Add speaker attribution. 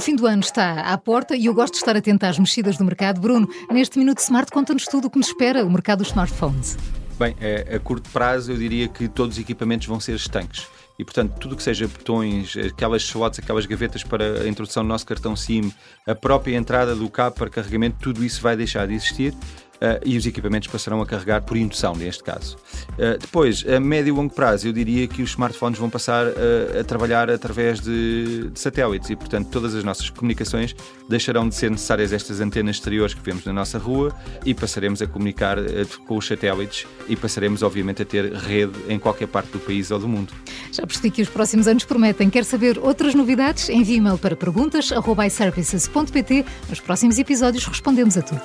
Speaker 1: O fim do ano está à porta e eu gosto de estar atenta às mexidas do mercado. Bruno, neste Minuto Smart, conta-nos tudo o que nos espera o mercado dos smartphones.
Speaker 2: Bem, a, a curto prazo eu diria que todos os equipamentos vão ser estanques e, portanto, tudo que seja botões, aquelas slots, aquelas gavetas para a introdução do nosso cartão SIM, a própria entrada do cabo para carregamento, tudo isso vai deixar de existir. Uh, e os equipamentos passarão a carregar por indução, neste caso. Uh, depois, a médio e longo prazo, eu diria que os smartphones vão passar a, a trabalhar através de, de, satélites e, portanto, todas as nossas comunicações deixarão de ser necessárias estas antenas exteriores que vemos na nossa rua e passaremos a comunicar com os satélites e passaremos, obviamente, a ter rede em qualquer parte do país ou do mundo.
Speaker 1: Já percebi que os próximos anos prometem. Quer saber outras novidades? Envie e-mail para perguntas.iservices.pt. Nos próximos episódios respondemos a tudo.